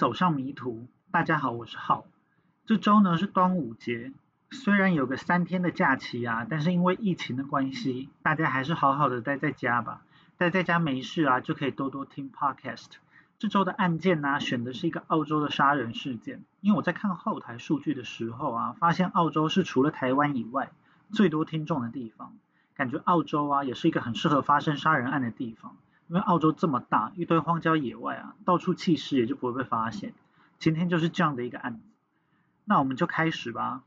走上迷途。大家好，我是浩。这周呢是端午节，虽然有个三天的假期啊，但是因为疫情的关系，大家还是好好的待在家吧。待在家没事啊，就可以多多听 podcast。这周的案件呢，选的是一个澳洲的杀人事件。因为我在看后台数据的时候啊，发现澳洲是除了台湾以外最多听众的地方。感觉澳洲啊，也是一个很适合发生杀人案的地方。因为澳洲这么大，一堆荒郊野外啊，到处弃尸也就不会被发现。今天就是这样的一个案子。那我们就开始吧。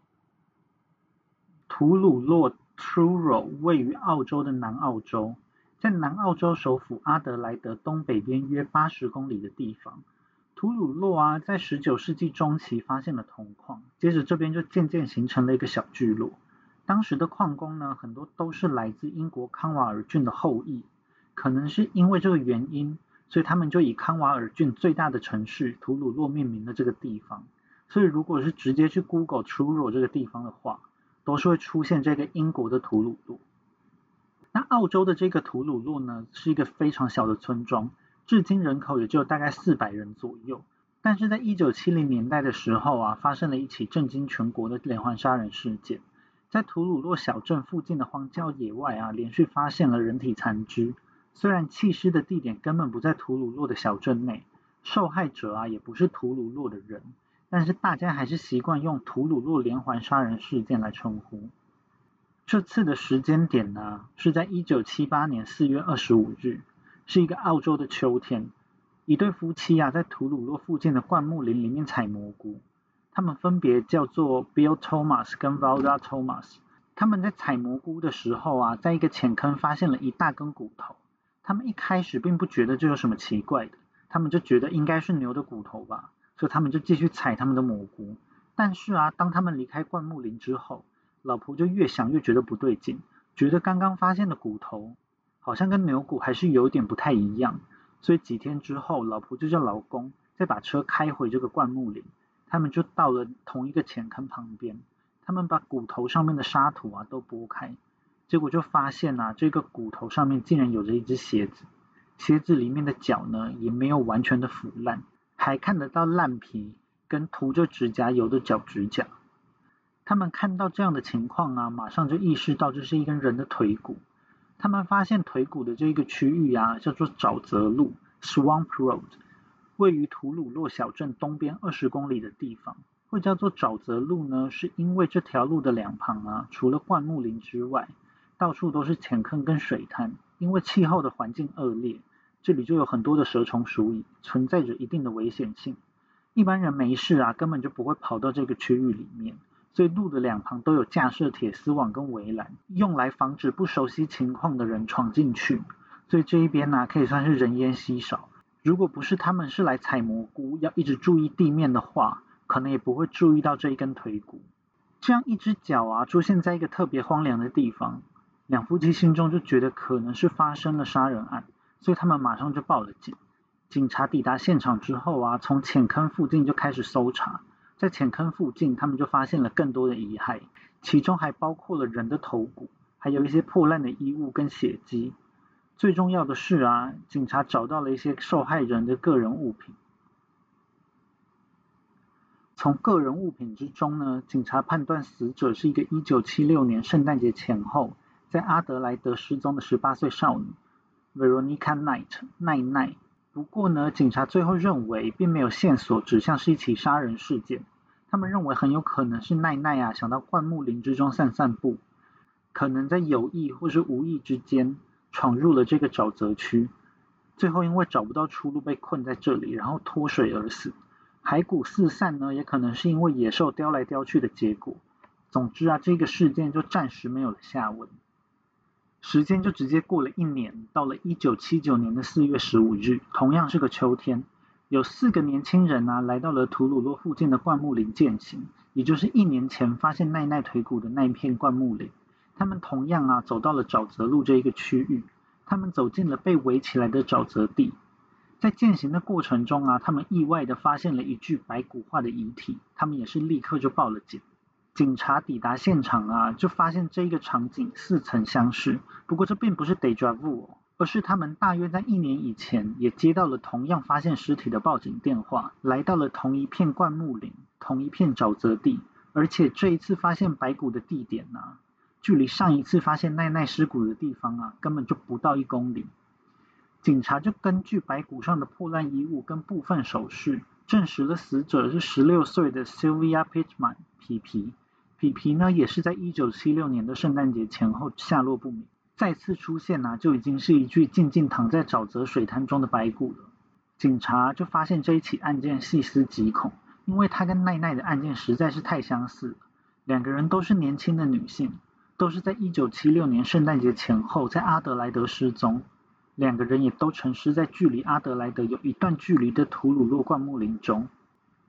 图鲁洛 （Truro） 位于澳洲的南澳洲，在南澳洲首府阿德莱德东北边约八十公里的地方。图鲁洛啊，在十九世纪中期发现了铜矿，接着这边就渐渐形成了一个小聚落。当时的矿工呢，很多都是来自英国康瓦尔郡的后裔，可能是因为这个原因，所以他们就以康瓦尔郡最大的城市图鲁洛命名了这个地方。所以，如果是直接去 Google true 这个地方的话，都是会出现这个英国的图鲁洛。那澳洲的这个图鲁洛呢，是一个非常小的村庄，至今人口也就大概四百人左右。但是在一九七零年代的时候啊，发生了一起震惊全国的连环杀人事件，在图鲁洛小镇附近的荒郊野外啊，连续发现了人体残肢。虽然弃尸的地点根本不在图鲁洛的小镇内，受害者啊也不是图鲁洛的人。但是大家还是习惯用图鲁洛连环杀人事件来称呼。这次的时间点呢，是在一九七八年四月二十五日，是一个澳洲的秋天。一对夫妻啊，在图鲁洛附近的灌木林里面采蘑菇。他们分别叫做 Bill Thomas 跟 Valda Thomas。他们在采蘑菇的时候啊，在一个浅坑发现了一大根骨头。他们一开始并不觉得这有什么奇怪的，他们就觉得应该是牛的骨头吧。所以他们就继续采他们的蘑菇，但是啊，当他们离开灌木林之后，老婆就越想越觉得不对劲，觉得刚刚发现的骨头好像跟牛骨还是有点不太一样。所以几天之后，老婆就叫老公再把车开回这个灌木林，他们就到了同一个浅坑旁边，他们把骨头上面的沙土啊都拨开，结果就发现啊，这个骨头上面竟然有着一只鞋子，鞋子里面的脚呢也没有完全的腐烂。还看得到烂皮跟涂着指甲油的脚趾甲。他们看到这样的情况啊，马上就意识到这是一根人的腿骨。他们发现腿骨的这个区域啊，叫做沼泽路 （Swamp Road），位于图鲁洛小镇东边二十公里的地方。会叫做沼泽路呢，是因为这条路的两旁啊，除了灌木林之外，到处都是浅坑跟水滩。因为气候的环境恶劣。这里就有很多的蛇虫鼠蚁，存在着一定的危险性。一般人没事啊，根本就不会跑到这个区域里面。所以路的两旁都有架设铁丝网跟围栏，用来防止不熟悉情况的人闯进去。所以这一边呢，可以算是人烟稀少。如果不是他们是来采蘑菇，要一直注意地面的话，可能也不会注意到这一根腿骨。这样一只脚啊，出现在一个特别荒凉的地方，两夫妻心中就觉得可能是发生了杀人案。所以他们马上就报了警。警察抵达现场之后啊，从浅坑附近就开始搜查。在浅坑附近，他们就发现了更多的遗骸，其中还包括了人的头骨，还有一些破烂的衣物跟血迹。最重要的是啊，警察找到了一些受害人的个人物品。从个人物品之中呢，警察判断死者是一个1976年圣诞节前后在阿德莱德失踪的18岁少女。Veronica Knight 奈奈。不过呢，警察最后认为并没有线索指向是一起杀人事件。他们认为很有可能是奈奈啊想到灌木林之中散散步，可能在有意或是无意之间闯入了这个沼泽区，最后因为找不到出路被困在这里，然后脱水而死。骸骨四散呢，也可能是因为野兽叼来叼去的结果。总之啊，这个事件就暂时没有了下文。时间就直接过了一年，到了一九七九年的四月十五日，同样是个秋天，有四个年轻人啊来到了图鲁洛附近的灌木林践行，也就是一年前发现奈奈腿骨的那一片灌木林。他们同样啊走到了沼泽路这一个区域，他们走进了被围起来的沼泽地，在践行的过程中啊，他们意外的发现了一具白骨化的遗体，他们也是立刻就报了警。警察抵达现场啊，就发现这一个场景似曾相识。不过这并不是 deja vu，而是他们大约在一年以前也接到了同样发现尸体的报警电话，来到了同一片灌木林、同一片沼泽地，而且这一次发现白骨的地点呢，距离上一次发现奈奈尸骨的地方啊，根本就不到一公里。警察就根据白骨上的破烂衣物跟部分首饰，证实了死者是十六岁的 Sylvia Pitman 皮皮。皮皮呢，也是在一九七六年的圣诞节前后下落不明。再次出现呢，就已经是一具静静躺在沼泽水滩中的白骨了。警察就发现这一起案件细思极恐，因为他跟奈奈的案件实在是太相似了。两个人都是年轻的女性，都是在一九七六年圣诞节前后在阿德莱德失踪。两个人也都沉尸在距离阿德莱德有一段距离的图鲁洛灌木林中。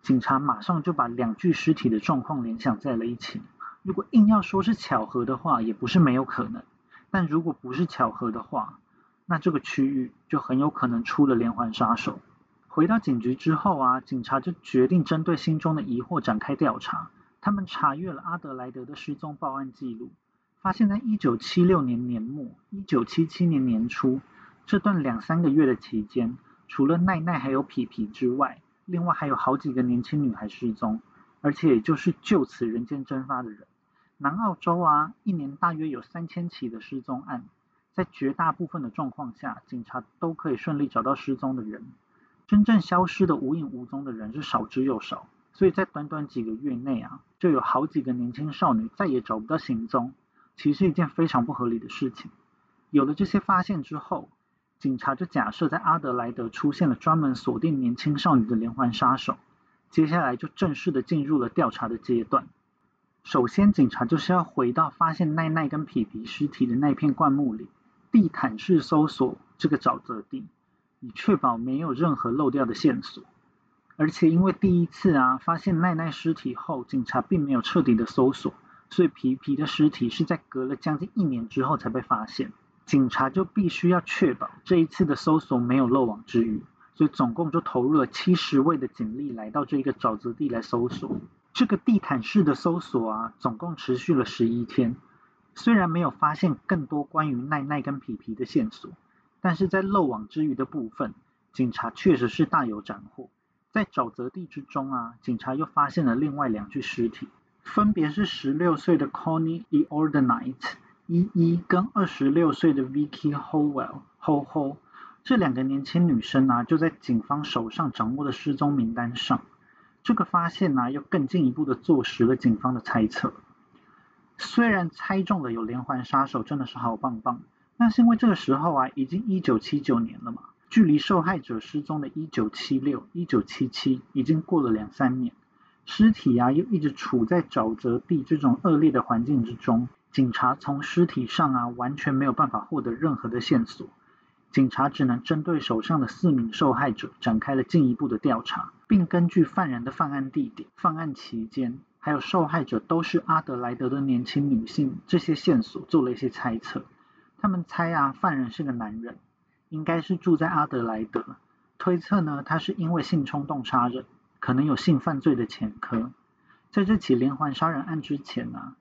警察马上就把两具尸体的状况联想在了一起。如果硬要说是巧合的话，也不是没有可能。但如果不是巧合的话，那这个区域就很有可能出了连环杀手。回到警局之后啊，警察就决定针对心中的疑惑展开调查。他们查阅了阿德莱德的失踪报案记录，发现在1976年年末、1977年年初。这段两三个月的期间，除了奈奈还有皮皮之外，另外还有好几个年轻女孩失踪，而且也就是就此人间蒸发的人。南澳洲啊，一年大约有三千起的失踪案，在绝大部分的状况下，警察都可以顺利找到失踪的人。真正消失的无影无踪的人是少之又少，所以在短短几个月内啊，就有好几个年轻少女再也找不到行踪，其实是一件非常不合理的事情。有了这些发现之后，警察就假设在阿德莱德出现了专门锁定年轻少女的连环杀手，接下来就正式的进入了调查的阶段。首先，警察就是要回到发现奈奈跟皮皮尸体的那片灌木里，地毯式搜索这个沼泽地，以确保没有任何漏掉的线索。而且因为第一次啊发现奈奈尸体后，警察并没有彻底的搜索，所以皮皮的尸体是在隔了将近一年之后才被发现。警察就必须要确保这一次的搜索没有漏网之鱼，所以总共就投入了七十位的警力来到这个沼泽地来搜索。这个地毯式的搜索啊，总共持续了十一天。虽然没有发现更多关于奈奈跟皮皮的线索，但是在漏网之鱼的部分，警察确实是大有斩获。在沼泽地之中啊，警察又发现了另外两具尸体，分别是十六岁的 Connie E. Ordenite。依依跟二十六岁的 Vicky Howell Ho Ho 这两个年轻女生啊，就在警方手上掌握的失踪名单上。这个发现呢，又更进一步的坐实了警方的猜测。虽然猜中了有连环杀手，真的是好棒棒，但是因为这个时候啊，已经一九七九年了嘛，距离受害者失踪的一九七六、一九七七已经过了两三年，尸体啊又一直处在沼泽地这种恶劣的环境之中。警察从尸体上啊完全没有办法获得任何的线索，警察只能针对手上的四名受害者展开了进一步的调查，并根据犯人的犯案地点、犯案期间，还有受害者都是阿德莱德的年轻女性这些线索做了一些猜测。他们猜啊，犯人是个男人，应该是住在阿德莱德，推测呢他是因为性冲动杀人，可能有性犯罪的前科。在这起连环杀人案之前呢。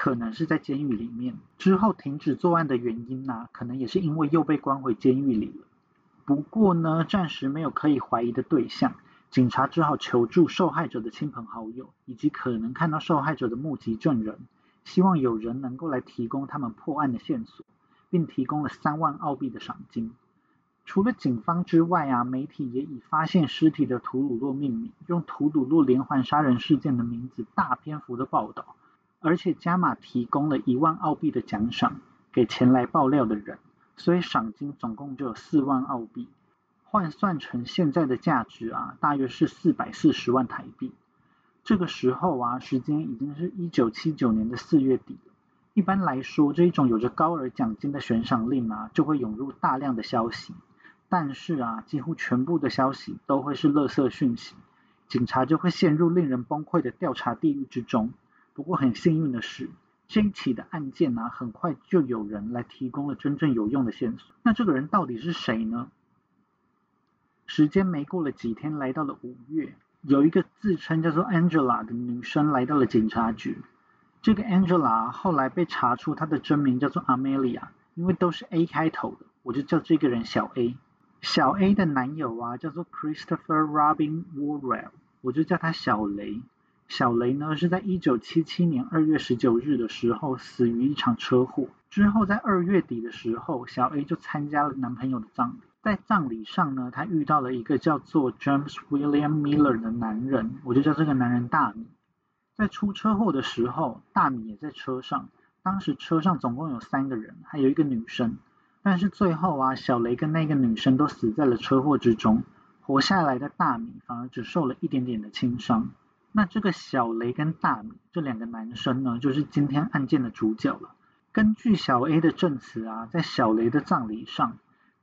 可能是在监狱里面，之后停止作案的原因呢，可能也是因为又被关回监狱里了。不过呢，暂时没有可以怀疑的对象，警察只好求助受害者的亲朋好友，以及可能看到受害者的目击证人，希望有人能够来提供他们破案的线索，并提供了三万澳币的赏金。除了警方之外啊，媒体也以发现尸体的图鲁洛命名，用图鲁洛连环杀人事件的名字大篇幅的报道。而且加码提供了一万澳币的奖赏给前来爆料的人，所以赏金总共就有四万澳币，换算成现在的价值啊，大约是四百四十万台币。这个时候啊，时间已经是一九七九年的四月底了。一般来说，这一种有着高额奖金的悬赏令啊，就会涌入大量的消息，但是啊，几乎全部的消息都会是垃圾讯息，警察就会陷入令人崩溃的调查地狱之中。不过很幸运的是，这一起的案件呢，很快就有人来提供了真正有用的线索。那这个人到底是谁呢？时间没过了几天，来到了五月，有一个自称叫做 Angela 的女生来到了警察局。这个 Angela 后来被查出她的真名叫做 Amelia，因为都是 A 开头的，我就叫这个人小 A。小 A 的男友啊叫做 Christopher Robin Worrell，我就叫他小雷。小雷呢是在一九七七年二月十九日的时候死于一场车祸。之后在二月底的时候，小 A 就参加了男朋友的葬礼。在葬礼上呢，她遇到了一个叫做 James William Miller 的男人，我就叫这个男人大米。在出车祸的时候，大米也在车上。当时车上总共有三个人，还有一个女生。但是最后啊，小雷跟那个女生都死在了车祸之中，活下来的大米反而只受了一点点的轻伤。那这个小雷跟大米这两个男生呢，就是今天案件的主角了。根据小 A 的证词啊，在小雷的葬礼上。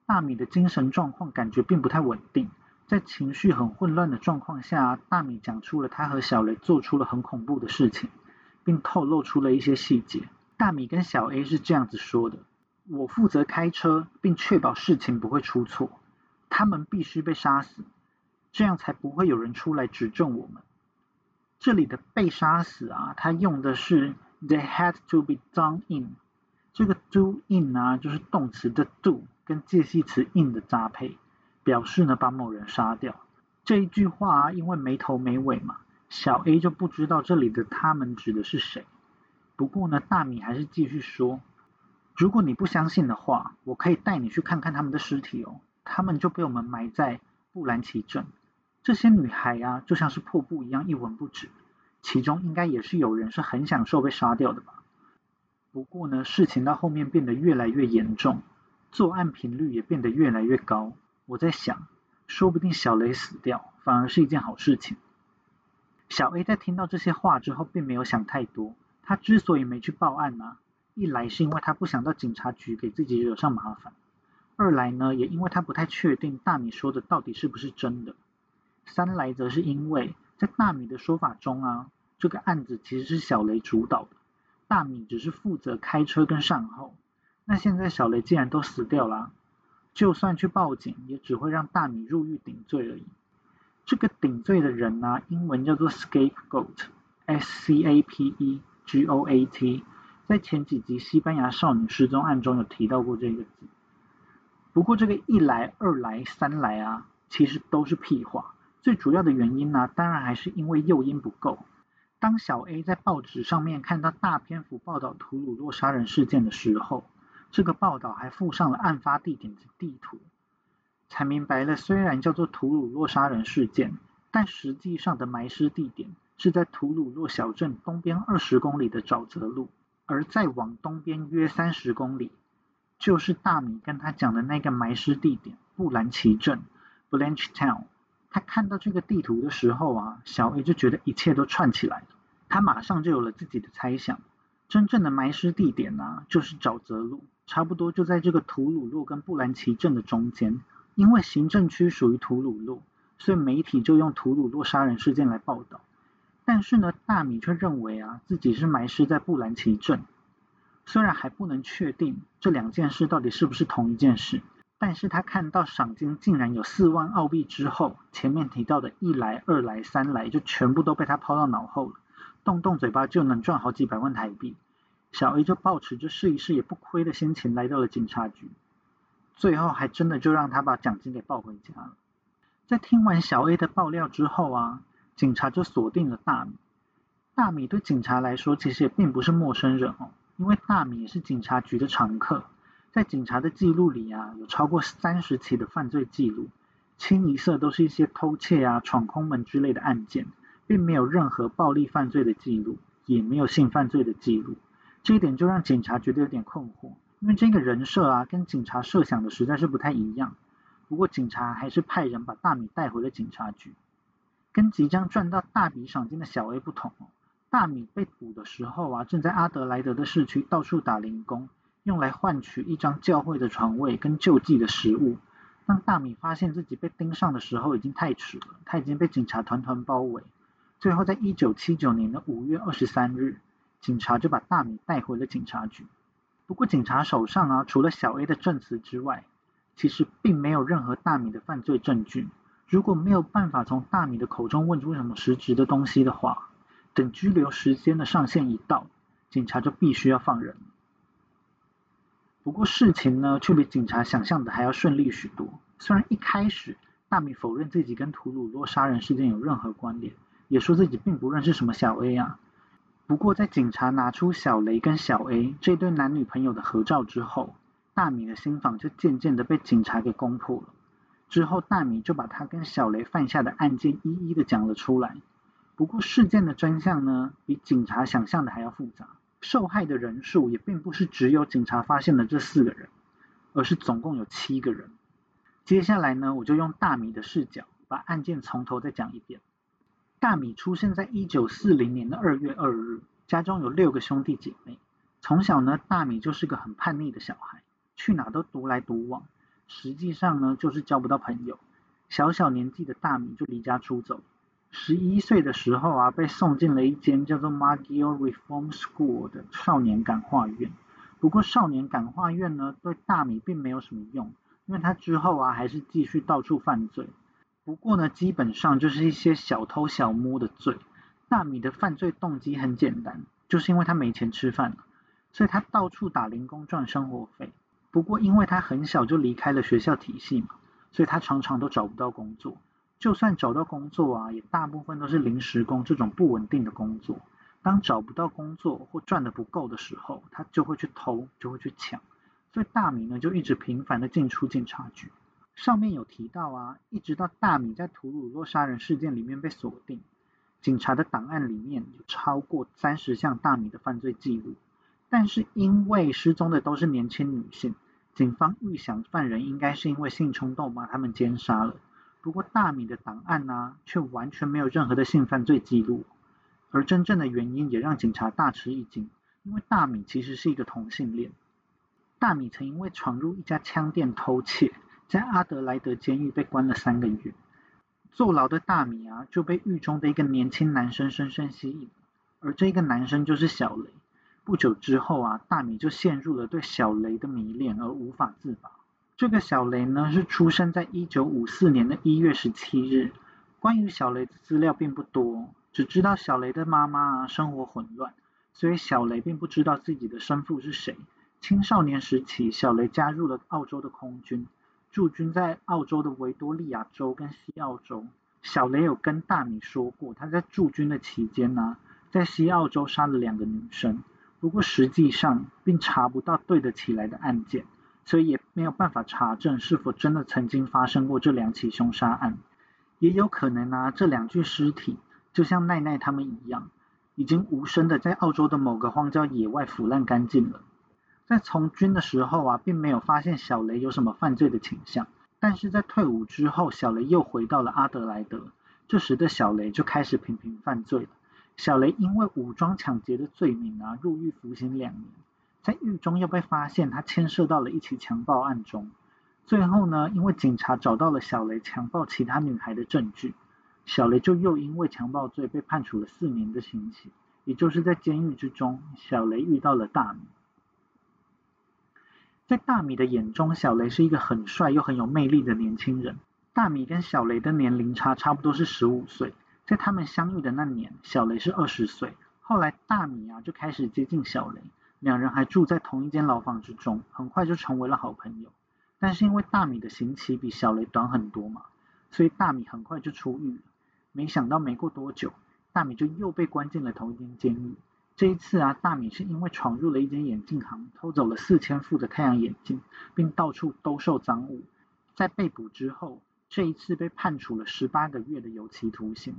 大米的精神状况感觉并不太稳定，在情绪很混乱的状况下，大米讲出了他和小雷做出了很恐怖的事情，并透露出了一些细节。大米跟小 A 是这样子说的：“我负责开车，并确保事情不会出错。他们必须被杀死，这样才不会有人出来指证我们。”这里的被杀死啊，他用的是 “they had to be done in”，这个 “do in” 啊，就是动词的 “do”。跟介系词 in 的搭配，表示呢把某人杀掉。这一句话啊，因为没头没尾嘛，小 A 就不知道这里的他们指的是谁。不过呢，大米还是继续说：如果你不相信的话，我可以带你去看看他们的尸体哦。他们就被我们埋在布兰奇镇。这些女孩啊，就像是破布一样一文不值。其中应该也是有人是很享受被杀掉的吧。不过呢，事情到后面变得越来越严重。作案频率也变得越来越高。我在想，说不定小雷死掉反而是一件好事情。小 A 在听到这些话之后，并没有想太多。他之所以没去报案呢，一来是因为他不想到警察局给自己惹上麻烦；二来呢，也因为他不太确定大米说的到底是不是真的；三来则是因为在大米的说法中啊，这个案子其实是小雷主导的，大米只是负责开车跟善后。那现在小雷既然都死掉了，就算去报警，也只会让大米入狱顶罪而已。这个顶罪的人呢，英文叫做 scapegoat，S C A P E G O A T，在前几集西班牙少女失踪案中有提到过这个字。不过这个一来、二来、三来啊，其实都是屁话。最主要的原因呢，当然还是因为诱因不够。当小 A 在报纸上面看到大篇幅报道图鲁洛杀人事件的时候，这个报道还附上了案发地点的地图，才明白了，虽然叫做图鲁洛杀人事件，但实际上的埋尸地点是在图鲁洛小镇东边二十公里的沼泽路，而再往东边约三十公里，就是大米跟他讲的那个埋尸地点——布兰奇镇 （Blanche Town）。他看到这个地图的时候啊，小 A 就觉得一切都串起来了，他马上就有了自己的猜想。真正的埋尸地点呢，就是沼泽路。差不多就在这个图鲁洛跟布兰奇镇的中间，因为行政区属于图鲁洛，所以媒体就用图鲁洛杀人事件来报道。但是呢，大米却认为啊，自己是埋尸在布兰奇镇。虽然还不能确定这两件事到底是不是同一件事，但是他看到赏金竟然有四万澳币之后，前面提到的一来、二来、三来，就全部都被他抛到脑后了，动动嘴巴就能赚好几百万台币。小 A 就抱持着试一试也不亏的心情来到了警察局，最后还真的就让他把奖金给抱回家了。在听完小 A 的爆料之后啊，警察就锁定了大米。大米对警察来说其实也并不是陌生人哦，因为大米也是警察局的常客，在警察的记录里啊，有超过三十起的犯罪记录，清一色都是一些偷窃啊、闯空门之类的案件，并没有任何暴力犯罪的记录，也没有性犯罪的记录。这一点就让警察觉得有点困惑，因为这个人设啊，跟警察设想的实在是不太一样。不过警察还是派人把大米带回了警察局。跟即将赚到大笔赏金的小 A 不同，大米被捕的时候啊，正在阿德莱德的市区到处打零工，用来换取一张教会的床位跟救济的食物。当大米发现自己被盯上的时候，已经太迟了，他已经被警察团团包围。最后，在一九七九年的五月二十三日。警察就把大米带回了警察局。不过警察手上啊，除了小 A 的证词之外，其实并没有任何大米的犯罪证据。如果没有办法从大米的口中问出什么实质的东西的话，等拘留时间的上限一到，警察就必须要放人。不过事情呢，却比警察想象的还要顺利许多。虽然一开始大米否认自己跟图鲁洛杀人事件有任何关联，也说自己并不认识什么小 A 啊。不过在警察拿出小雷跟小 A 这对男女朋友的合照之后，大米的心房就渐渐的被警察给攻破了。之后大米就把他跟小雷犯下的案件一一的讲了出来。不过事件的真相呢，比警察想象的还要复杂。受害的人数也并不是只有警察发现的这四个人，而是总共有七个人。接下来呢，我就用大米的视角把案件从头再讲一遍。大米出生在一九四零年的二月二日，家中有六个兄弟姐妹。从小呢，大米就是个很叛逆的小孩，去哪都独来独往，实际上呢就是交不到朋友。小小年纪的大米就离家出走。十一岁的时候啊，被送进了一间叫做 Maggio Reform School 的少年感化院。不过少年感化院呢，对大米并没有什么用，因为他之后啊，还是继续到处犯罪。不过呢，基本上就是一些小偷小摸的罪。大米的犯罪动机很简单，就是因为他没钱吃饭了，所以他到处打零工赚生活费。不过因为他很小就离开了学校体系嘛，所以他常常都找不到工作。就算找到工作啊，也大部分都是临时工这种不稳定的工作。当找不到工作或赚的不够的时候，他就会去偷，就会去抢。所以大米呢，就一直频繁的进出警察局。上面有提到啊，一直到大米在图鲁洛杀人事件里面被锁定，警察的档案里面有超过三十项大米的犯罪记录。但是因为失踪的都是年轻女性，警方预想犯人应该是因为性冲动把他们奸杀了。不过大米的档案呢，却完全没有任何的性犯罪记录，而真正的原因也让警察大吃一惊，因为大米其实是一个同性恋。大米曾因为闯入一家枪店偷窃，在阿德莱德监狱被关了三个月。坐牢的大米啊，就被狱中的一个年轻男生深深吸引，而这个男生就是小雷。不久之后啊，大米就陷入了对小雷的迷恋而无法自拔。这个小雷呢，是出生在一九五四年的一月十七日。关于小雷的资料并不多，只知道小雷的妈妈生活混乱，所以小雷并不知道自己的生父是谁。青少年时期，小雷加入了澳洲的空军，驻军在澳洲的维多利亚州跟西澳洲。小雷有跟大米说过，他在驻军的期间呢，在西澳洲杀了两个女生，不过实际上并查不到对得起来的案件。所以也没有办法查证是否真的曾经发生过这两起凶杀案，也有可能啊，这两具尸体就像奈奈他们一样，已经无声的在澳洲的某个荒郊野外腐烂干净了。在从军的时候啊，并没有发现小雷有什么犯罪的倾向，但是在退伍之后，小雷又回到了阿德莱德，这时的小雷就开始频频犯罪了。小雷因为武装抢劫的罪名啊，入狱服刑两年。在狱中又被发现，他牵涉到了一起强暴案中。最后呢，因为警察找到了小雷强暴其他女孩的证据，小雷就又因为强暴罪被判处了四年的刑期。也就是在监狱之中，小雷遇到了大米。在大米的眼中，小雷是一个很帅又很有魅力的年轻人。大米跟小雷的年龄差差不多是十五岁，在他们相遇的那年，小雷是二十岁。后来大米啊就开始接近小雷。两人还住在同一间牢房之中，很快就成为了好朋友。但是因为大米的刑期比小雷短很多嘛，所以大米很快就出狱了。没想到没过多久，大米就又被关进了同一间监狱。这一次啊，大米是因为闯入了一间眼镜行，偷走了四千副的太阳眼镜，并到处兜售赃物。在被捕之后，这一次被判处了十八个月的有期徒刑。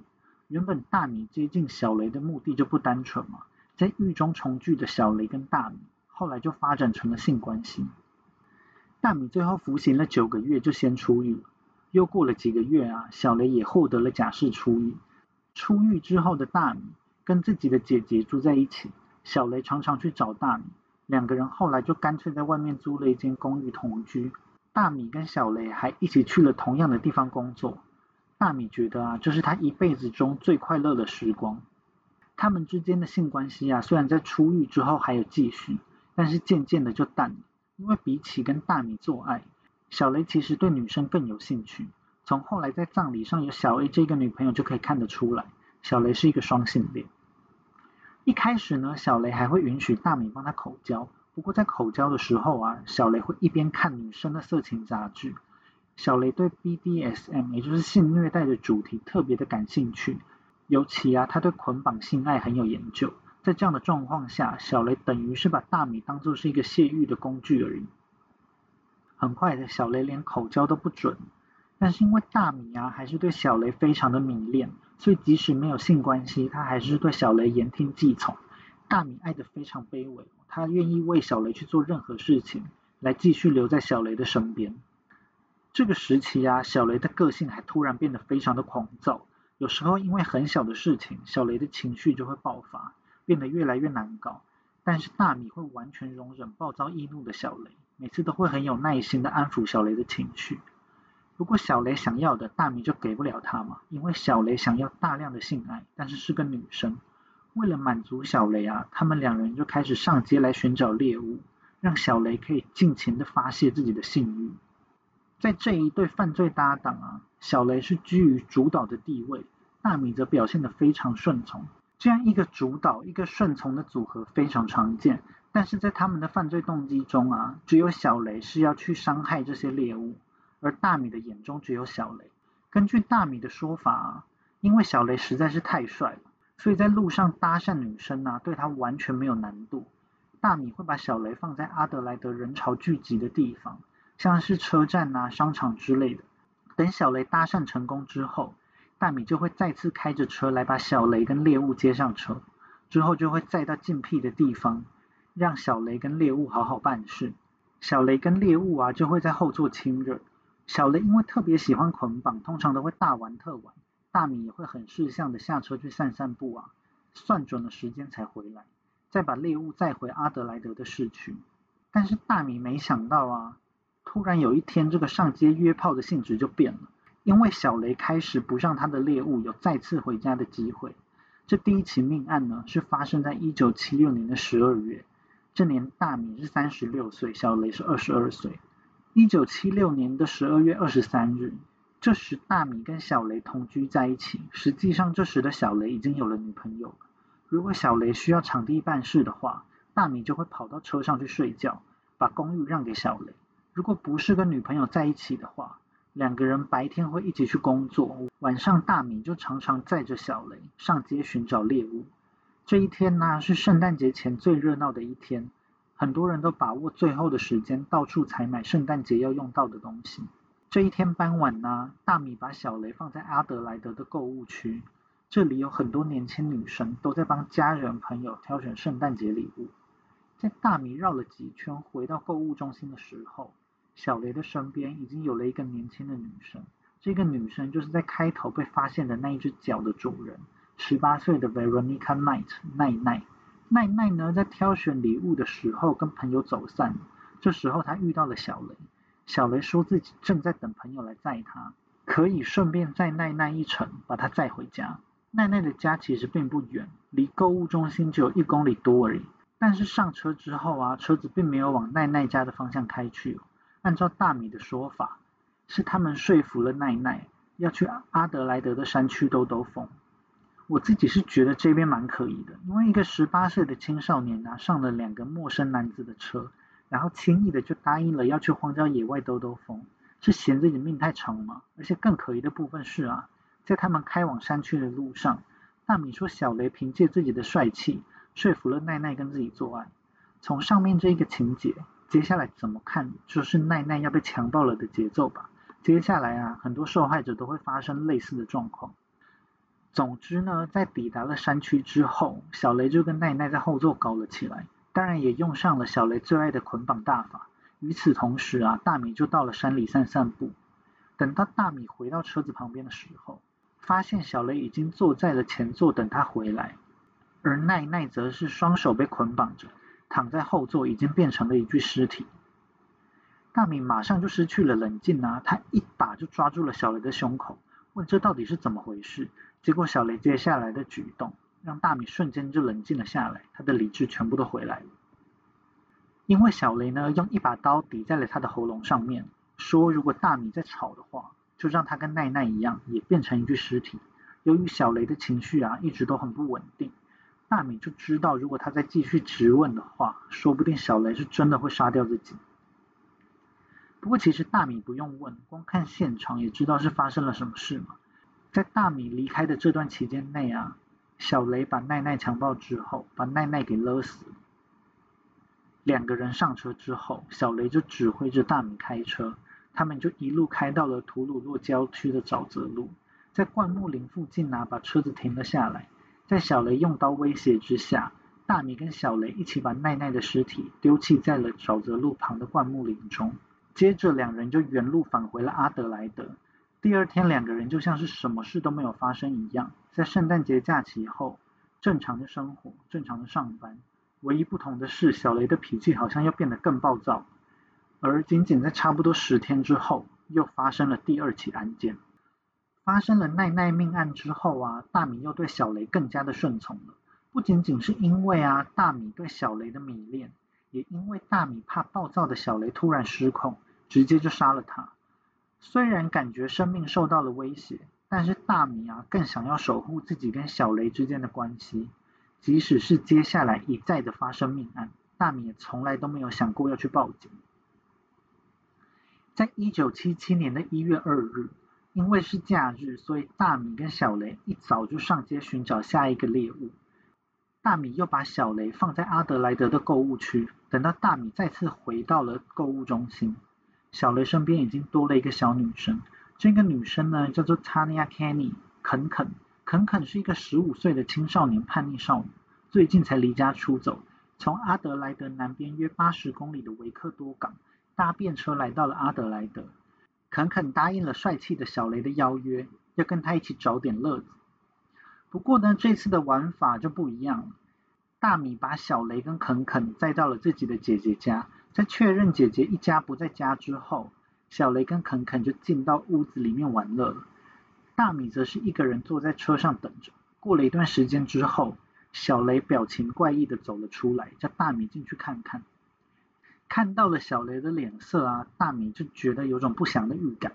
原本大米接近小雷的目的就不单纯嘛。在狱中重聚的小雷跟大米，后来就发展成了性关系。大米最后服刑了九个月，就先出狱了。又过了几个月啊，小雷也获得了假释出狱。出狱之后的大米跟自己的姐姐住在一起，小雷常常去找大米，两个人后来就干脆在外面租了一间公寓同居。大米跟小雷还一起去了同样的地方工作。大米觉得啊，这是他一辈子中最快乐的时光。他们之间的性关系啊，虽然在出狱之后还有继续，但是渐渐的就淡了。因为比起跟大米做爱，小雷其实对女生更有兴趣。从后来在葬礼上有小 A 这个女朋友就可以看得出来，小雷是一个双性恋。一开始呢，小雷还会允许大米帮他口交，不过在口交的时候啊，小雷会一边看女生的色情杂志。小雷对 BDSM，也就是性虐待的主题特别的感兴趣，尤其啊，他对捆绑性爱很有研究。在这样的状况下，小雷等于是把大米当做是一个泄欲的工具而已。很快的，小雷连口交都不准，但是因为大米啊，还是对小雷非常的迷恋，所以即使没有性关系，他还是对小雷言听计从。大米爱的非常卑微，他愿意为小雷去做任何事情，来继续留在小雷的身边。这个时期啊，小雷的个性还突然变得非常的狂躁，有时候因为很小的事情，小雷的情绪就会爆发，变得越来越难搞。但是大米会完全容忍暴躁易怒的小雷，每次都会很有耐心的安抚小雷的情绪。如果小雷想要的，大米就给不了他嘛，因为小雷想要大量的性爱，但是是个女生。为了满足小雷啊，他们两人就开始上街来寻找猎物，让小雷可以尽情的发泄自己的性欲。在这一对犯罪搭档啊，小雷是居于主导的地位，大米则表现得非常顺从。这样一个主导一个顺从的组合非常常见，但是在他们的犯罪动机中啊，只有小雷是要去伤害这些猎物，而大米的眼中只有小雷。根据大米的说法啊，因为小雷实在是太帅了，所以在路上搭讪女生啊，对他完全没有难度。大米会把小雷放在阿德莱德人潮聚集的地方。像是车站啊、商场之类的。等小雷搭讪成功之后，大米就会再次开着车来把小雷跟猎物接上车，之后就会载到禁僻的地方，让小雷跟猎物好好办事。小雷跟猎物啊就会在后座亲热。小雷因为特别喜欢捆绑，通常都会大玩特玩。大米也会很识相的下车去散散步啊，算准了时间才回来，再把猎物载回阿德莱德的市区。但是大米没想到啊。突然有一天，这个上街约炮的性质就变了，因为小雷开始不让他的猎物有再次回家的机会。这第一起命案呢，是发生在一九七六年的十二月。这年大米是三十六岁，小雷是二十二岁。一九七六年的十二月二十三日，这时大米跟小雷同居在一起。实际上，这时的小雷已经有了女朋友。如果小雷需要场地办事的话，大米就会跑到车上去睡觉，把公寓让给小雷。如果不是跟女朋友在一起的话，两个人白天会一起去工作，晚上大米就常常载着小雷上街寻找猎物。这一天呢，是圣诞节前最热闹的一天，很多人都把握最后的时间，到处采买圣诞节要用到的东西。这一天傍晚呢，大米把小雷放在阿德莱德的购物区，这里有很多年轻女生都在帮家人朋友挑选圣诞节礼物。在大米绕了几圈回到购物中心的时候，小雷的身边已经有了一个年轻的女生，这个女生就是在开头被发现的那一只脚的主人，十八岁的 Veronica Knight 奈奈。奈奈呢，在挑选礼物的时候跟朋友走散，这时候她遇到了小雷。小雷说自己正在等朋友来载他，可以顺便载奈奈一程，把她载回家。奈奈的家其实并不远，离购物中心只有一公里多而已。但是上车之后啊，车子并没有往奈奈家的方向开去。按照大米的说法，是他们说服了奈奈要去阿德莱德的山区兜兜风。我自己是觉得这边蛮可疑的，因为一个十八岁的青少年啊，上了两个陌生男子的车，然后轻易的就答应了要去荒郊野外兜兜风，是嫌自己命太长吗？而且更可疑的部分是啊，在他们开往山区的路上，大米说小雷凭借自己的帅气说服了奈奈跟自己作案。从上面这一个情节。接下来怎么看就是奈奈要被强暴了的节奏吧。接下来啊，很多受害者都会发生类似的状况。总之呢，在抵达了山区之后，小雷就跟奈奈在后座搞了起来，当然也用上了小雷最爱的捆绑大法。与此同时啊，大米就到了山里散散步。等到大米回到车子旁边的时候，发现小雷已经坐在了前座等他回来，而奈奈则是双手被捆绑着。躺在后座，已经变成了一具尸体。大米马上就失去了冷静啊！他一把就抓住了小雷的胸口，问这到底是怎么回事？结果小雷接下来的举动，让大米瞬间就冷静了下来，他的理智全部都回来了。因为小雷呢，用一把刀抵在了他的喉咙上面，说如果大米再吵的话，就让他跟奈奈一样，也变成一具尸体。由于小雷的情绪啊，一直都很不稳定。大米就知道，如果他再继续质问的话，说不定小雷是真的会杀掉自己。不过其实大米不用问，光看现场也知道是发生了什么事嘛。在大米离开的这段期间内啊，小雷把奈奈强暴之后，把奈奈给勒死。两个人上车之后，小雷就指挥着大米开车，他们就一路开到了图鲁洛郊区的沼泽路，在灌木林附近啊，把车子停了下来。在小雷用刀威胁之下，大米跟小雷一起把奈奈的尸体丢弃在了沼泽路旁的灌木林中。接着两人就原路返回了阿德莱德。第二天，两个人就像是什么事都没有发生一样，在圣诞节假期后，正常的生活，正常的上班。唯一不同的是，小雷的脾气好像又变得更暴躁。而仅仅在差不多十天之后，又发生了第二起案件。发生了奈奈命案之后啊，大米又对小雷更加的顺从了。不仅仅是因为啊大米对小雷的迷恋，也因为大米怕暴躁的小雷突然失控，直接就杀了他。虽然感觉生命受到了威胁，但是大米啊更想要守护自己跟小雷之间的关系。即使是接下来一再的发生命案，大米也从来都没有想过要去报警。在一九七七年的一月二日。因为是假日，所以大米跟小雷一早就上街寻找下一个猎物。大米又把小雷放在阿德莱德的购物区。等到大米再次回到了购物中心，小雷身边已经多了一个小女生。这个女生呢，叫做 Tanya Kenny，肯肯。肯肯是一个十五岁的青少年叛逆少女，最近才离家出走，从阿德莱德南边约八十公里的维克多港搭便车来到了阿德莱德。肯肯答应了帅气的小雷的邀约，要跟他一起找点乐子。不过呢，这次的玩法就不一样了。大米把小雷跟肯肯载到了自己的姐姐家，在确认姐姐一家不在家之后，小雷跟肯肯就进到屋子里面玩乐了。大米则是一个人坐在车上等着。过了一段时间之后，小雷表情怪异的走了出来，叫大米进去看看。看到了小雷的脸色啊，大米就觉得有种不祥的预感。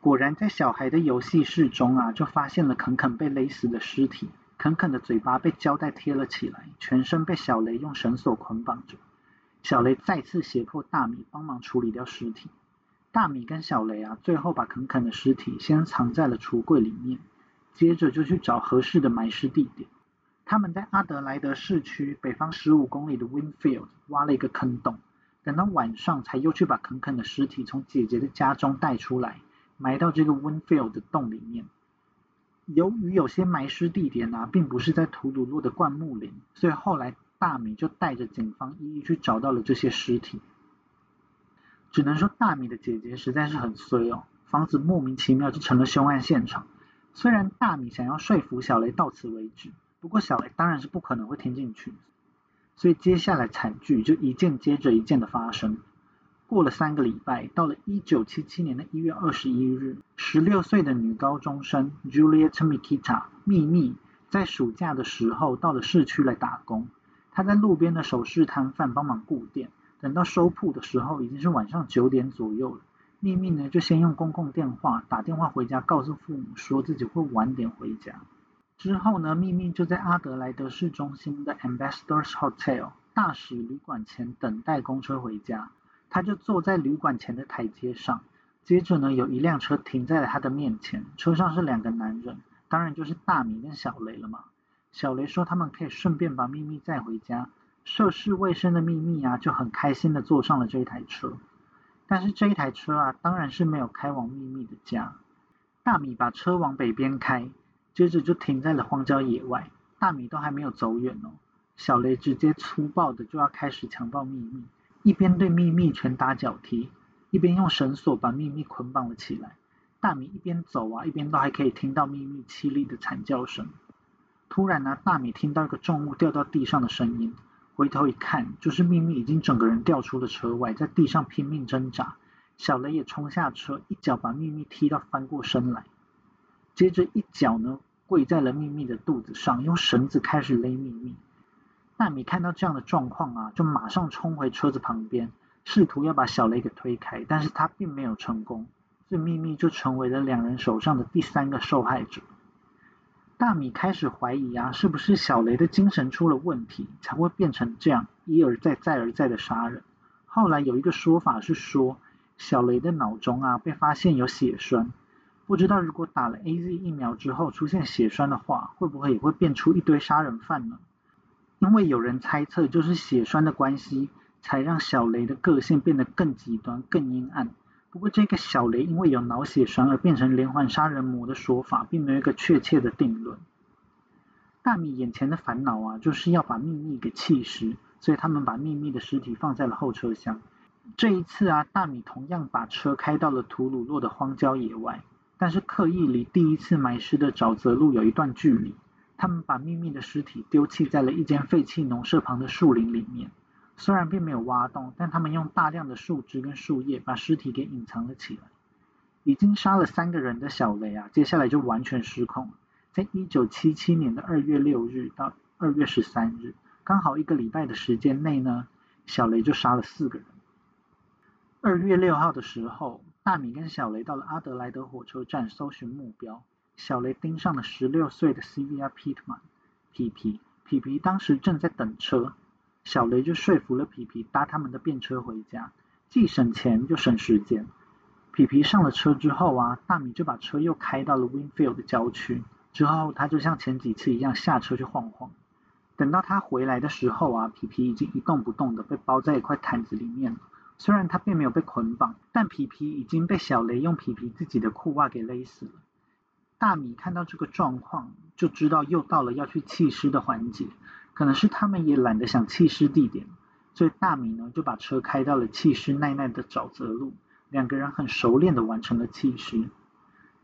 果然，在小孩的游戏室中啊，就发现了肯肯被勒死的尸体。肯肯的嘴巴被胶带贴了起来，全身被小雷用绳索捆绑着。小雷再次胁迫大米帮忙处理掉尸体。大米跟小雷啊，最后把肯肯的尸体先藏在了橱柜里面，接着就去找合适的埋尸地点。他们在阿德莱德市区北方十五公里的 Winfield 挖了一个坑洞。等到晚上，才又去把肯肯的尸体从姐姐的家中带出来，埋到这个 Winfield 的洞里面。由于有些埋尸地点啊，并不是在图鲁洛的灌木林，所以后来大米就带着警方一一去找到了这些尸体。只能说大米的姐姐实在是很衰哦，房子莫名其妙就成了凶案现场。虽然大米想要说服小雷到此为止，不过小雷当然是不可能会听进去。所以接下来惨剧就一件接着一件的发生。过了三个礼拜，到了一九七七年的一月二十一日，十六岁的女高中生 Juliet Mikita 秘密在暑假的时候到了市区来打工。她在路边的首饰摊贩帮忙顾店。等到收铺的时候，已经是晚上九点左右了。秘密呢，就先用公共电话打电话回家，告诉父母说自己会晚点回家。之后呢，秘密就在阿德莱德市中心的 Ambassadors Hotel 大使旅馆前等待公车回家。他就坐在旅馆前的台阶上。接着呢，有一辆车停在了他的面前，车上是两个男人，当然就是大米跟小雷了嘛。小雷说他们可以顺便把秘密载回家。涉世未深的秘密啊，就很开心的坐上了这一台车。但是这一台车啊，当然是没有开往秘密的家。大米把车往北边开。接着就停在了荒郊野外，大米都还没有走远哦，小雷直接粗暴的就要开始强暴秘密，一边对秘密拳打脚踢，一边用绳索把秘密捆绑了起来。大米一边走啊，一边都还可以听到秘密凄厉的惨叫声。突然呢，大米听到一个重物掉到地上的声音，回头一看，就是秘密已经整个人掉出了车外，在地上拼命挣扎。小雷也冲下车，一脚把秘密踢到翻过身来。接着一脚呢，跪在了秘密的肚子上，用绳子开始勒秘密。大米看到这样的状况啊，就马上冲回车子旁边，试图要把小雷给推开，但是他并没有成功，所以秘密就成为了两人手上的第三个受害者。大米开始怀疑啊，是不是小雷的精神出了问题，才会变成这样一而再再而再的杀人。后来有一个说法是说，小雷的脑中啊被发现有血栓，不知道如果打了 A Z 疫苗之后出现血栓的话，会不会也会变出一堆杀人犯呢？因为有人猜测，就是血栓的关系，才让小雷的个性变得更极端、更阴暗。不过，这个小雷因为有脑血栓而变成连环杀人魔的说法，并没有一个确切的定论。大米眼前的烦恼啊，就是要把秘密给弃尸。所以他们把秘密的尸体放在了后车厢。这一次啊，大米同样把车开到了图鲁洛的荒郊野外，但是刻意离第一次埋尸的沼泽路有一段距离。他们把秘密的尸体丢弃在了一间废弃农舍旁的树林里面。虽然并没有挖洞，但他们用大量的树枝跟树叶把尸体给隐藏了起来。已经杀了三个人的小雷啊，接下来就完全失控了。在一九七七年的二月六日到二月十三日。刚好一个礼拜的时间内呢，小雷就杀了四个人。二月六号的时候，大米跟小雷到了阿德莱德火车站搜寻目标。小雷盯上了十六岁的 c v r Pitman 皮皮。皮皮当时正在等车，小雷就说服了皮皮搭他们的便车回家，既省钱又省时间。皮皮上了车之后啊，大米就把车又开到了 Winfield 的郊区。之后他就像前几次一样下车去晃晃。等到他回来的时候啊，皮皮已经一动不动的被包在一块毯子里面了。虽然他并没有被捆绑，但皮皮已经被小雷用皮皮自己的裤袜给勒死了。大米看到这个状况，就知道又到了要去弃尸的环节。可能是他们也懒得想弃尸地点，所以大米呢就把车开到了弃尸奈奈的沼泽路。两个人很熟练的完成了弃尸。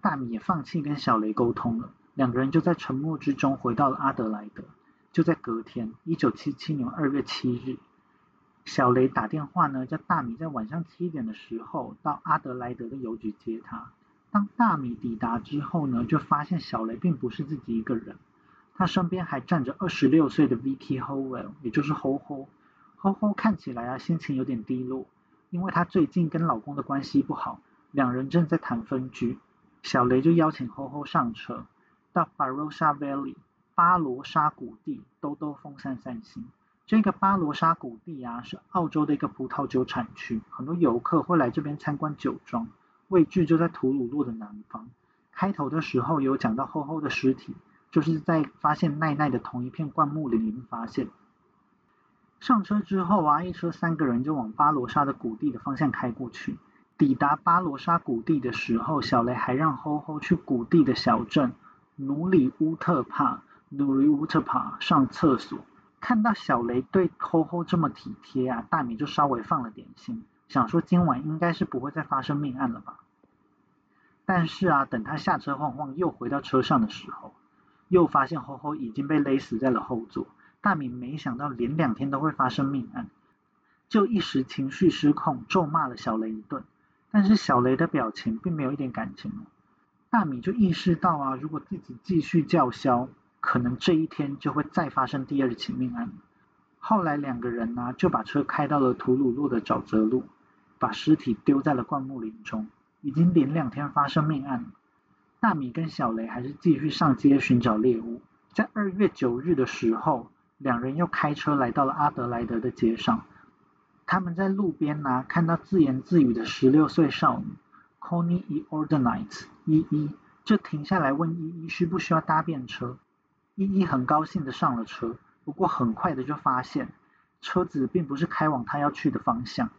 大米也放弃跟小雷沟通了，两个人就在沉默之中回到了阿德莱德。就在隔天，一九七七年二月七日，小雷打电话呢，叫大米在晚上七点的时候到阿德莱德的邮局接他。当大米抵达之后呢，就发现小雷并不是自己一个人，他身边还站着二十六岁的 Vicky Howell，也就是 Ho Ho。Ho Ho 看起来啊，心情有点低落，因为她最近跟老公的关系不好，两人正在谈分居。小雷就邀请 Ho Ho 上车，到 Barossa Valley。巴罗沙谷地兜兜风散散心。这个巴罗沙谷地啊，是澳洲的一个葡萄酒产区，很多游客会来这边参观酒庄。位置就在图鲁洛的南方。开头的时候有讲到厚厚的尸体，就是在发现奈奈的同一片灌木林里面发现。上车之后啊，一车三个人就往巴罗沙的谷地的方向开过去。抵达巴罗沙谷地的时候，小雷还让厚厚去谷地的小镇努里乌特帕。努里乌特帕上厕所，看到小雷对吼吼这么体贴啊，大米就稍微放了点心，想说今晚应该是不会再发生命案了吧。但是啊，等他下车晃晃又回到车上的时候，又发现吼吼已经被勒死在了后座。大米没想到连两天都会发生命案，就一时情绪失控，咒骂了小雷一顿。但是小雷的表情并没有一点感情大米就意识到啊，如果自己继续叫嚣。可能这一天就会再发生第二起命案。后来两个人呢就把车开到了图鲁洛的沼泽路，把尸体丢在了灌木林中。已经连两天发生命案，大米跟小雷还是继续上街寻找猎物。在二月九日的时候，两人又开车来到了阿德莱德的街上。他们在路边呢看到自言自语的十六岁少女 Connie E. o r d e n i t e 依依，就停下来问依依需不需要搭便车。依依很高兴的上了车，不过很快的就发现车子并不是开往他要去的方向。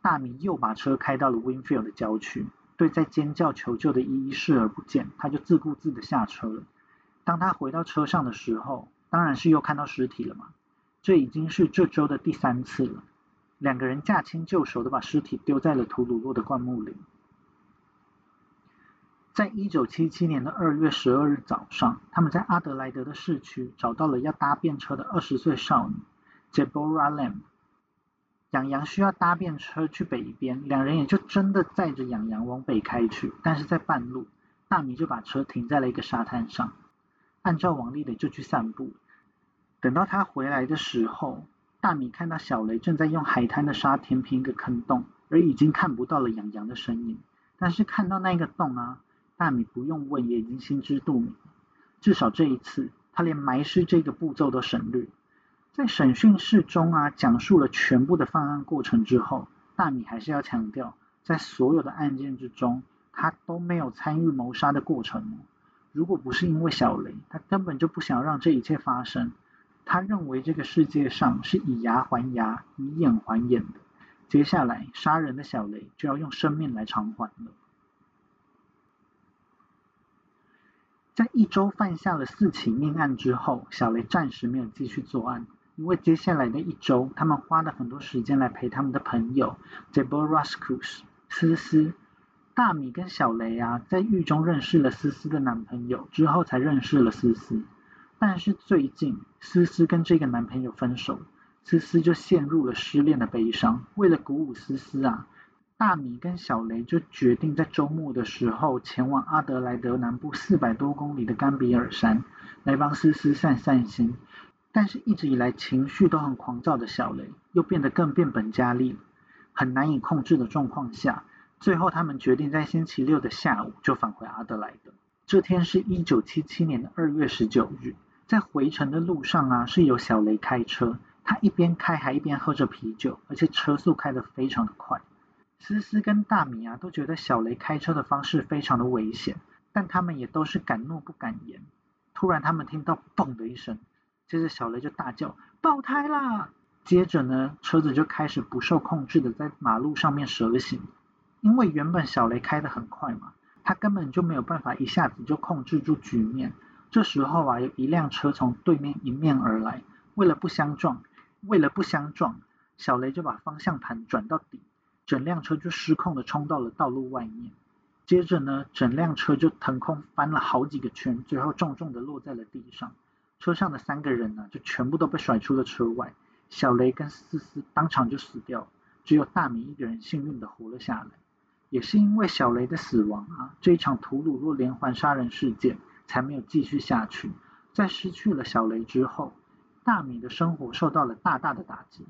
大米又把车开到了 Winfield 的郊区，对在尖叫求救的依依视而不见，他就自顾自的下车了。当他回到车上的时候，当然是又看到尸体了嘛。这已经是这周的第三次了。两个人驾轻就熟的把尸体丢在了图鲁洛的灌木林。在一九七七年的二月十二日早上，他们在阿德莱德的市区找到了要搭便车的二十岁少女 Jebora Lam。养羊需要搭便车去北边，两人也就真的载着养羊往北开去。但是在半路，大米就把车停在了一个沙滩上，按照往例的就去散步。等到他回来的时候，大米看到小雷正在用海滩的沙填平一个坑洞，而已经看不到了养羊的身影。但是看到那个洞啊。大米不用问，也已经心知肚明。至少这一次，他连埋尸这个步骤都省略。在审讯室中啊，讲述了全部的犯案过程之后，大米还是要强调，在所有的案件之中，他都没有参与谋杀的过程。如果不是因为小雷，他根本就不想让这一切发生。他认为这个世界上是以牙还牙，以眼还眼的。接下来，杀人的小雷就要用生命来偿还了。在一周犯下了四起命案之后，小雷暂时没有继续作案。因为接下来的一周，他们花了很多时间来陪他们的朋友 Deborah Cruz 思思。大米跟小雷啊，在狱中认识了思思的男朋友之后，才认识了思思。但是最近，思思跟这个男朋友分手，思思就陷入了失恋的悲伤。为了鼓舞思思啊，大米跟小雷就决定在周末的时候前往阿德莱德南部四百多公里的甘比尔山，来帮思思散散心。但是，一直以来情绪都很狂躁的小雷，又变得更变本加厉，很难以控制的状况下，最后他们决定在星期六的下午就返回阿德莱德。这天是一九七七年的二月十九日，在回程的路上啊，是由小雷开车，他一边开还一边喝着啤酒，而且车速开得非常的快。思思跟大米啊都觉得小雷开车的方式非常的危险，但他们也都是敢怒不敢言。突然，他们听到“嘣”的一声。接着小雷就大叫爆胎啦！接着呢，车子就开始不受控制的在马路上面蛇行。因为原本小雷开得很快嘛，他根本就没有办法一下子就控制住局面。这时候啊，有一辆车从对面迎面而来，为了不相撞，为了不相撞，小雷就把方向盘转到底，整辆车就失控的冲到了道路外面。接着呢，整辆车就腾空翻了好几个圈，最后重重的落在了地上。车上的三个人呢，就全部都被甩出了车外。小雷跟思思当场就死掉，只有大米一个人幸运的活了下来。也是因为小雷的死亡啊，这一场图鲁洛连环杀人事件才没有继续下去。在失去了小雷之后，大米的生活受到了大大的打击。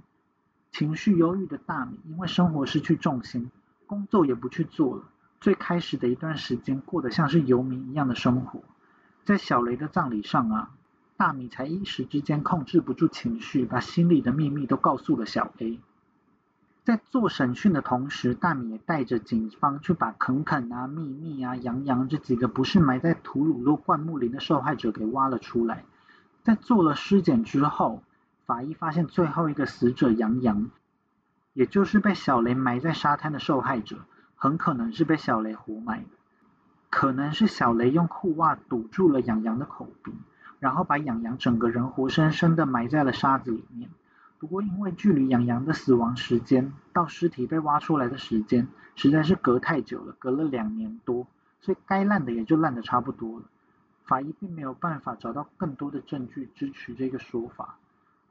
情绪忧郁的大米，因为生活失去重心，工作也不去做了。最开始的一段时间，过得像是游民一样的生活。在小雷的葬礼上啊。大米才一时之间控制不住情绪，把心里的秘密都告诉了小 A。在做审讯的同时，大米也带着警方去把肯肯啊、秘密啊、杨洋这几个不是埋在图鲁洛灌木林的受害者给挖了出来。在做了尸检之后，法医发现最后一个死者杨洋，也就是被小雷埋在沙滩的受害者，很可能是被小雷活埋的。可能是小雷用裤袜堵住了杨洋的口鼻。然后把杨洋整个人活生生的埋在了沙子里面。不过因为距离杨洋的死亡时间到尸体被挖出来的时间实在是隔太久了，隔了两年多，所以该烂的也就烂的差不多了。法医并没有办法找到更多的证据支持这个说法。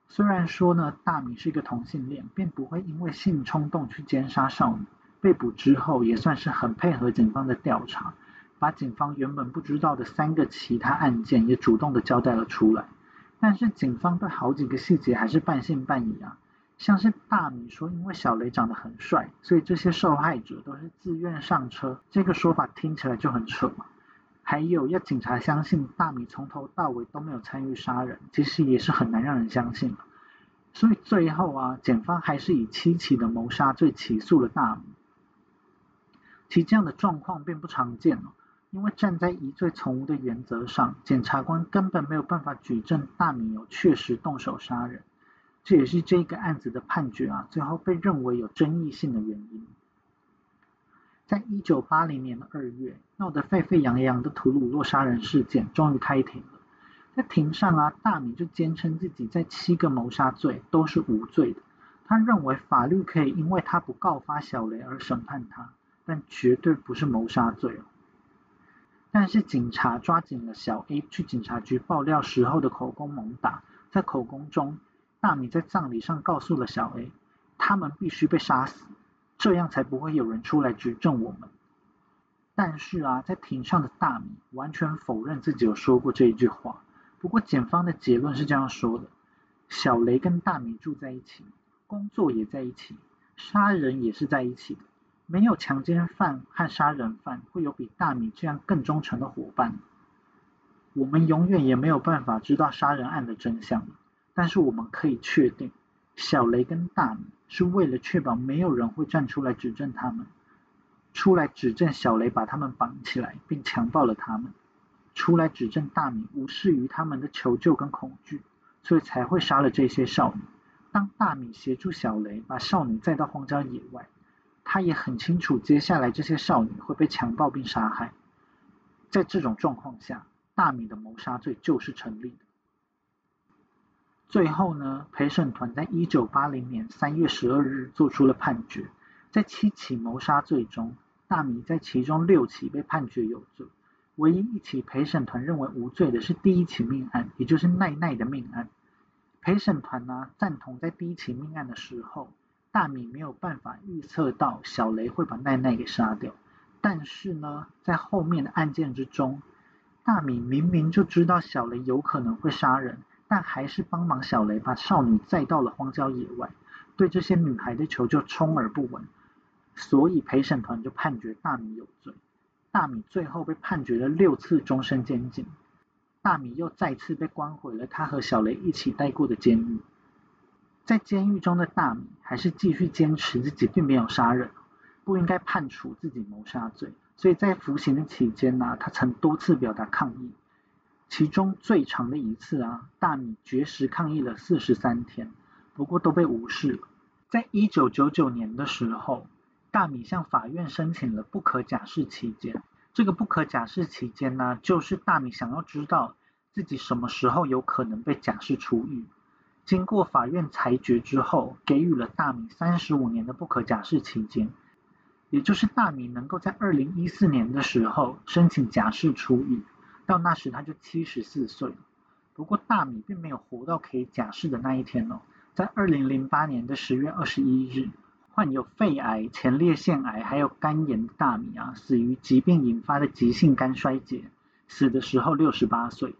虽然说呢，大米是一个同性恋，并不会因为性冲动去奸杀少女。被捕之后也算是很配合警方的调查。把警方原本不知道的三个其他案件也主动的交代了出来，但是警方对好几个细节还是半信半疑啊，像是大米说因为小雷长得很帅，所以这些受害者都是自愿上车，这个说法听起来就很扯嘛。还有要警察相信大米从头到尾都没有参与杀人，其实也是很难让人相信了。所以最后啊，检方还是以七起的谋杀罪起诉了大米。其这样的状况并不常见。因为站在疑罪从无的原则上，检察官根本没有办法举证大米有确实动手杀人，这也是这个案子的判决啊，最后被认为有争议性的原因。在一九八零年的二月，闹得沸沸扬扬的图鲁洛杀人事件终于开庭了。在庭上啊，大米就坚称自己在七个谋杀罪都是无罪的，他认为法律可以因为他不告发小雷而审判他，但绝对不是谋杀罪哦。但是警察抓紧了小 A 去警察局爆料时候的口供猛打，在口供中，大米在葬礼上告诉了小 A，他们必须被杀死，这样才不会有人出来指证我们。但是啊，在庭上的大米完全否认自己有说过这一句话。不过检方的结论是这样说的：小雷跟大米住在一起，工作也在一起，杀人也是在一起的。没有强奸犯和杀人犯会有比大米这样更忠诚的伙伴。我们永远也没有办法知道杀人案的真相，但是我们可以确定，小雷跟大米是为了确保没有人会站出来指证他们，出来指证小雷把他们绑起来并强暴了他们，出来指证大米无视于他们的求救跟恐惧，所以才会杀了这些少女。当大米协助小雷把少女载到荒郊野外，他也很清楚接下来这些少女会被强暴并杀害。在这种状况下，大米的谋杀罪就是成立的。最后呢，陪审团在一九八零年三月十二日做出了判决，在七起谋杀罪中，大米在其中六起被判决有罪，唯一一起陪审团认为无罪的是第一起命案，也就是奈奈的命案。陪审团呢赞同在第一起命案的时候，大米没有办法预测到小雷会把奈奈给杀掉。但是呢，在后面的案件之中，大米明明就知道小雷有可能会杀人，但还是帮忙小雷把少女载到了荒郊野外，对这些女孩的求救充耳不闻。所以陪审团就判决大米有罪。大米最后被判决了六次终身监禁。大米又再次被关回了他和小雷一起待过的监狱。在监狱中的大米还是继续坚持自己并没有杀人，不应该判处自己谋杀罪。所以在服刑的期间呢，他曾多次表达抗议。其中最长的一次啊，大米绝食抗议了四十三天，不过都被无视了。在一九九九年的时候，大米向法院申请了不可假释期间。这个不可假释期间呢，就是大米想要知道自己什么时候有可能被假释出狱。经过法院裁决之后，给予了大米三十五年的不可假释期间，也就是大米能够在二零一四年的时候申请假释出狱，到那时他就七十四岁。不过大米并没有活到可以假释的那一天哦，在二零零八年的十月二十一日。患有肺癌、前列腺癌还有肝炎的大米啊，死于疾病引发的急性肝衰竭，死的时候六十八岁。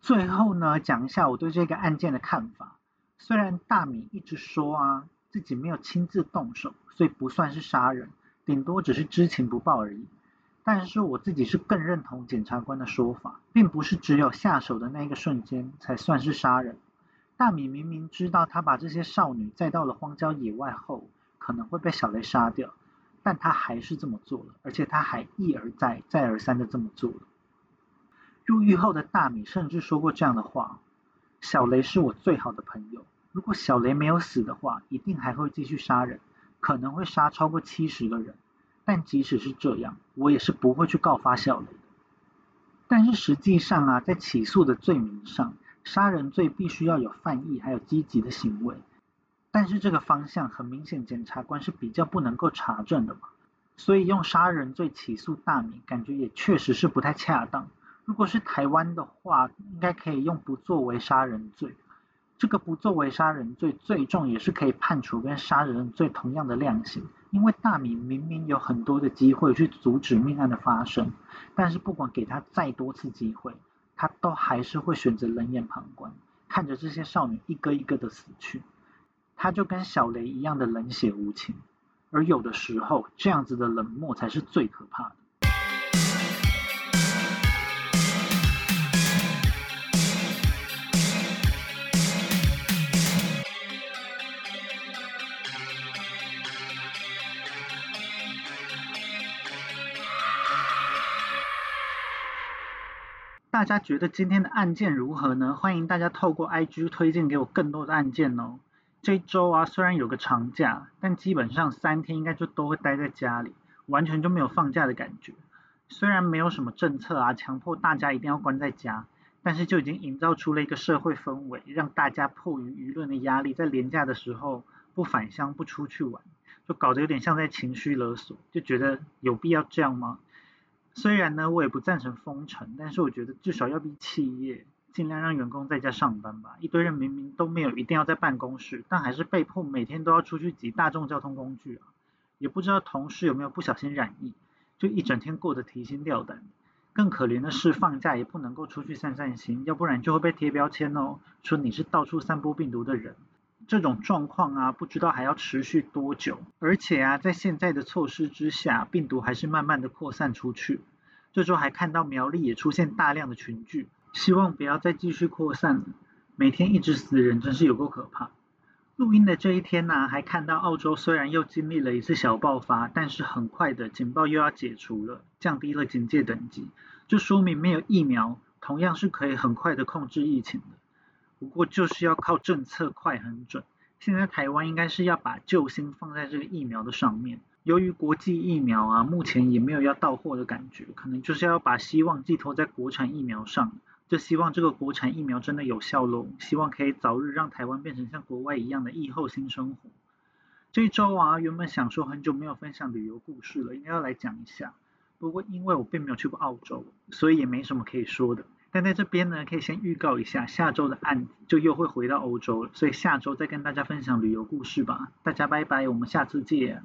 最后呢，讲一下我对这个案件的看法。虽然大米一直说啊自己没有亲自动手，所以不算是杀人，顶多只是知情不报而已。但是我自己是更认同检察官的说法，并不是只有下手的那一个瞬间才算是杀人。大米明明知道他把这些少女载到了荒郊野外后，可能会被小雷杀掉，但他还是这么做了，而且他还一而再、再而三的这么做了。入狱后的大米甚至说过这样的话：“小雷是我最好的朋友，如果小雷没有死的话，一定还会继续杀人，可能会杀超过七十个人。但即使是这样，我也是不会去告发小雷的。但是实际上啊，在起诉的罪名上。”杀人罪必须要有犯意，还有积极的行为，但是这个方向很明显，检察官是比较不能够查证的嘛，所以用杀人罪起诉大米，感觉也确实是不太恰当。如果是台湾的话，应该可以用不作为杀人罪，这个不作为杀人罪最重也是可以判处跟杀人罪同样的量刑，因为大米明明有很多的机会去阻止命案的发生，但是不管给他再多次机会。他都还是会选择冷眼旁观，看着这些少女一个一个的死去，他就跟小雷一样的冷血无情，而有的时候，这样子的冷漠才是最可怕的。大家觉得今天的案件如何呢？欢迎大家透过 IG 推荐给我更多的案件哦。这一周啊，虽然有个长假，但基本上三天应该就都会待在家里，完全就没有放假的感觉。虽然没有什么政策啊，强迫大家一定要关在家，但是就已经营造出了一个社会氛围，让大家迫于舆论的压力，在廉假的时候不返乡不出去玩，就搞得有点像在情绪勒索，就觉得有必要这样吗？虽然呢，我也不赞成封城，但是我觉得至少要逼企业尽量让员工在家上班吧。一堆人明明都没有一定要在办公室，但还是被迫每天都要出去挤大众交通工具啊。也不知道同事有没有不小心染疫，就一整天过得提心吊胆。更可怜的是，放假也不能够出去散散心，要不然就会被贴标签哦，说你是到处散播病毒的人。这种状况啊，不知道还要持续多久。而且啊，在现在的措施之下，病毒还是慢慢的扩散出去。这周还看到苗栗也出现大量的群聚，希望不要再继续扩散了。每天一直死人，真是有够可怕。录音的这一天呢，还看到澳洲虽然又经历了一次小爆发，但是很快的警报又要解除了，降低了警戒等级，就说明没有疫苗，同样是可以很快的控制疫情的。不过就是要靠政策快很准。现在台湾应该是要把救星放在这个疫苗的上面。由于国际疫苗啊，目前也没有要到货的感觉，可能就是要把希望寄托在国产疫苗上。就希望这个国产疫苗真的有效喽，希望可以早日让台湾变成像国外一样的疫后新生活。这一周啊，原本想说很久没有分享旅游故事了，应该要来讲一下。不过因为我并没有去过澳洲，所以也没什么可以说的。但在这边呢，可以先预告一下，下周的案就又会回到欧洲了，所以下周再跟大家分享旅游故事吧。大家拜拜，我们下次见。